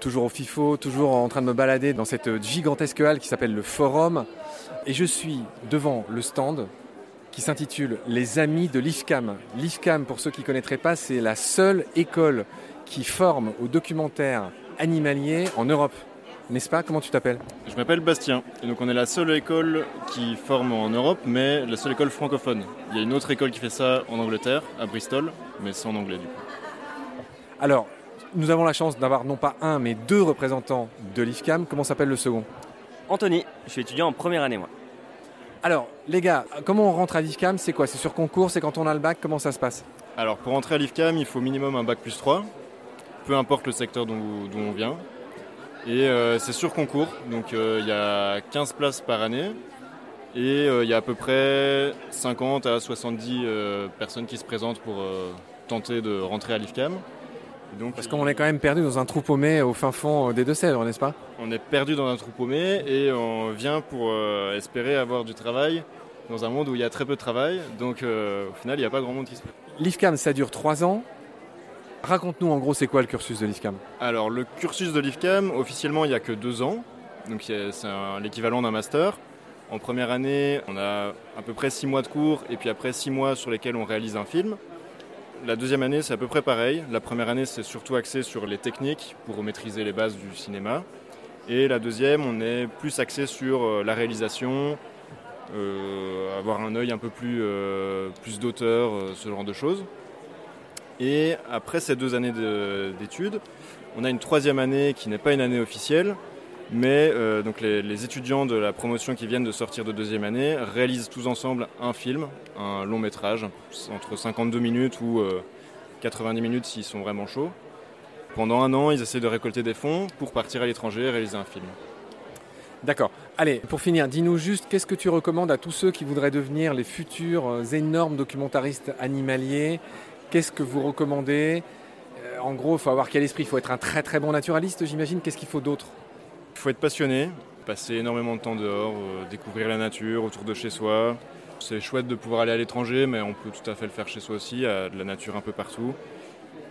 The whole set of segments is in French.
toujours au FIFO, toujours en train de me balader dans cette gigantesque halle qui s'appelle le Forum. Et je suis devant le stand qui s'intitule Les Amis de l'IFCAM. L'IFCAM, pour ceux qui ne connaîtraient pas, c'est la seule école qui forme au documentaire animalier en Europe. N'est-ce pas? Comment tu t'appelles? Je m'appelle Bastien. Et donc on est la seule école qui forme en Europe, mais la seule école francophone. Il y a une autre école qui fait ça en Angleterre, à Bristol, mais c'est en anglais du coup. Alors, nous avons la chance d'avoir non pas un, mais deux représentants de l'IFCAM. Comment s'appelle le second? Anthony, je suis étudiant en première année moi. Alors, les gars, comment on rentre à l'IFCAM? C'est quoi? C'est sur concours? C'est quand on a le bac? Comment ça se passe? Alors, pour rentrer à l'IFCAM, il faut minimum un bac plus 3, peu importe le secteur d'où on vient. Et euh, c'est sur concours, donc euh, il y a 15 places par année. Et euh, il y a à peu près 50 à 70 personnes qui se présentent pour tenter de rentrer à l'IFCAM. Donc, Parce qu'on est quand même perdu dans un trou paumé au fin fond des Deux-Sèvres, n'est-ce pas? On est perdu dans un trou paumé et on vient pour espérer avoir du travail dans un monde où il y a très peu de travail. Donc au final, il n'y a pas grand monde qui se L'IFCAM, ça dure 3 ans. Raconte-nous en gros, c'est quoi le cursus de l'IFCAM? Alors, le cursus de l'IFCAM, officiellement, il n'y a que deux ans. Donc, c'est l'équivalent d'un master. En première année, on a à peu près six mois de cours et puis après six mois sur lesquels on réalise un film. La deuxième année, c'est à peu près pareil. La première année, c'est surtout axé sur les techniques pour maîtriser les bases du cinéma. Et la deuxième, on est plus axé sur euh, la réalisation, euh, avoir un œil un peu plus, euh, plus d'auteur, ce genre de choses. Et après ces deux années d'études, on a une troisième année qui n'est pas une année officielle, mais euh, donc les, étudiants de la promotion qui viennent de sortir de deuxième année réalisent tous ensemble un film, un long métrage, entre 52 minutes ou 90 euh, minutes s'ils sont vraiment chauds. Pendant un an, ils essaient de récolter des fonds pour partir à l'étranger et réaliser un film. D'accord. Allez, pour finir, dis-nous juste qu'est-ce que tu recommandes à tous ceux qui voudraient devenir les futurs euh, énormes documentaristes animaliers? Qu'est-ce que vous recommandez? En gros, il faut avoir quel esprit? Il faut être un très très bon naturaliste, j'imagine. Qu'est-ce qu'il faut d'autre? Il faut être passionné, passer énormément de temps dehors, euh, découvrir la nature autour de chez soi. C'est chouette de pouvoir aller à l'étranger, mais on peut tout à fait le faire chez soi aussi, il y a de la nature un peu partout.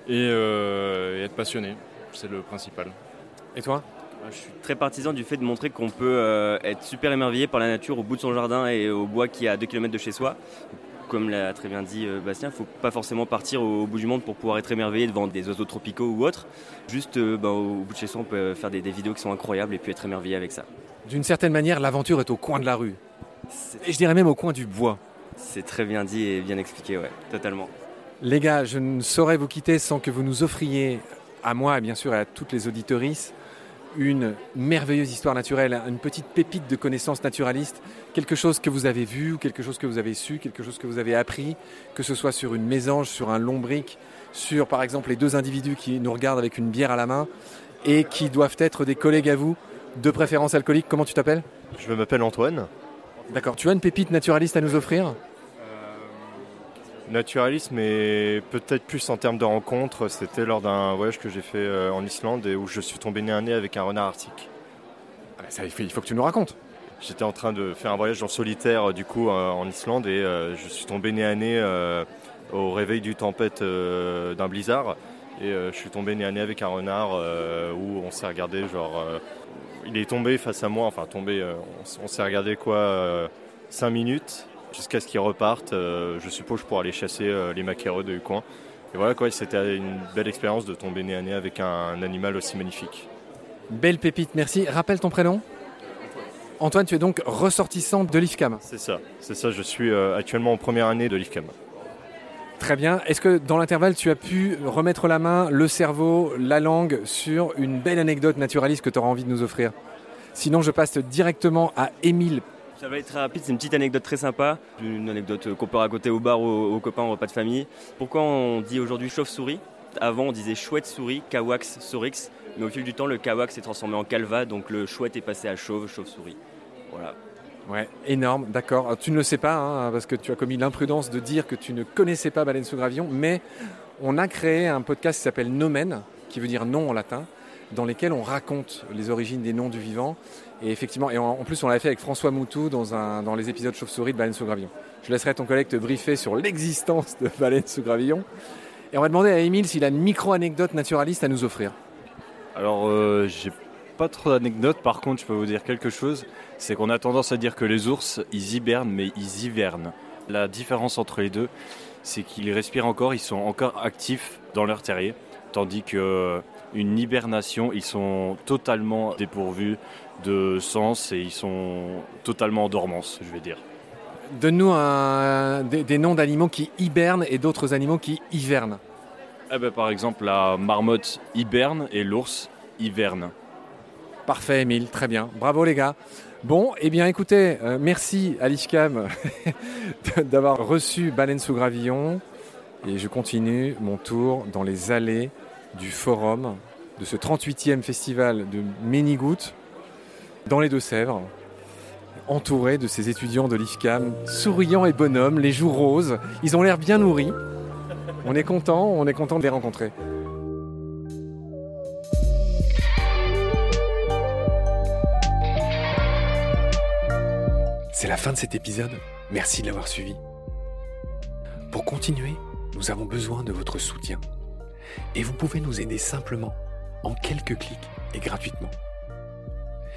Et, euh, être passionné, c'est le principal. Et toi? Je suis très partisan du fait de montrer qu'on peut être super émerveillé par la nature au bout de son jardin et au bois qui est à 2 km de chez soi comme l'a très bien dit euh, Bastien, il ne faut pas forcément partir au, bout du monde pour pouvoir être émerveillé devant des oiseaux tropicaux ou autres. Juste euh, bah, au bout de chez soi, on peut faire des, vidéos qui sont incroyables et puis être émerveillé avec ça. D'une certaine manière, l'aventure est au coin de la rue. Et je dirais même au coin du bois. C'est très bien dit et bien expliqué, ouais, totalement. Les gars, je ne saurais vous quitter sans que vous nous offriez, à moi et bien sûr à toutes les auditorices, une merveilleuse histoire naturelle, une petite pépite de connaissances naturalistes, quelque chose que vous avez vu, quelque chose que vous avez su, quelque chose que vous avez appris, que ce soit sur une mésange, sur un lombric, sur par exemple les deux individus qui nous regardent avec une bière à la main et qui doivent être des collègues à vous, de préférence alcoolique. Comment tu t'appelles? Je m'appelle Antoine. D'accord, tu as une pépite naturaliste à nous offrir? Naturalisme et peut-être plus en termes de rencontres. C'était lors d'un voyage que j'ai fait euh, en Islande et où je suis tombé nez à nez avec un renard arctique. Ah, ça, il faut que tu nous racontes. J'étais en train de faire un voyage en solitaire du coup euh, en Islande et euh, je suis tombé nez à nez au réveil du tempête d'un blizzard et je suis tombé nez à nez avec un renard où on s'est regardé genre il est tombé face à moi enfin tombé on, s'est regardé quoi 5 minutes jusqu'à ce qu'ils repartent, euh, je suppose, pour aller chasser euh, les maquereux du coin. Et voilà, quoi, c'était une belle expérience de tomber nez à nez avec un, animal aussi magnifique. Belle pépite, merci. Rappelle ton prénom Antoine, tu es donc ressortissant de l'IFCAM C'est ça, c'est ça, je suis euh, actuellement en première année de l'IFCAM. Très bien. Est-ce que dans l'intervalle, tu as pu remettre la main, le cerveau, la langue sur une belle anecdote naturaliste que tu auras envie de nous offrir? Sinon, je passe directement à Émile ça va être rapide, c'est une petite anecdote très sympa, une anecdote qu'on peut raconter au bar aux, aux copains au repas de famille. Pourquoi on dit aujourd'hui chauve-souris? Avant on disait chouette-souris, kawax, sorix, mais au fil du temps le kawax s'est transformé en calva, donc le chouette est passé à chauve, chauve-souris. Voilà. Ouais, énorme, d'accord. Tu ne le sais pas, hein, parce que tu as commis l'imprudence de dire que tu ne connaissais pas Baleine sous gravillon, mais on a créé un podcast qui s'appelle Nomen, qui veut dire non en latin, dans lesquels on raconte les origines des noms du vivant. Et effectivement, et en, plus, on l'avait fait avec François Moutou dans, un, dans les épisodes Chauve-souris de Baleine sous gravillon. Je laisserai ton collègue te briefer sur l'existence de Baleine sous gravillon. Et on va demander à Émile s'il a une micro-anecdote naturaliste à nous offrir. Alors, euh, j'ai pas trop d'anecdotes. Par contre, je peux vous dire quelque chose. C'est qu'on a tendance à dire que les ours, ils hibernent, mais ils hivernent. La différence entre les deux, c'est qu'ils respirent encore, ils sont encore actifs dans leur terrier, tandis que une hibernation, ils sont totalement dépourvus de sens et ils sont totalement en dormance, je vais dire. Donne-nous des, des noms d'animaux qui hibernent et d'autres animaux qui hivernent. Eh ben, par exemple, la marmotte hiberne et l'ours hiverne. Parfait, Émile, très bien. Bravo les gars. Bon, eh bien écoutez, euh, merci à l'IFCAM d'avoir reçu Baleine sous Gravillon. Et je continue mon tour dans les allées du forum de ce 38e festival de Ménigout dans les Deux-Sèvres, entouré de ces étudiants de l'IFCAM, souriants et bonhommes, les joues roses. Ils ont l'air bien nourris. On est content, on est content de les rencontrer. C'est la fin de cet épisode. Merci de l'avoir suivi. Pour continuer, nous avons besoin de votre soutien. Et vous pouvez nous aider simplement, en quelques clics et gratuitement.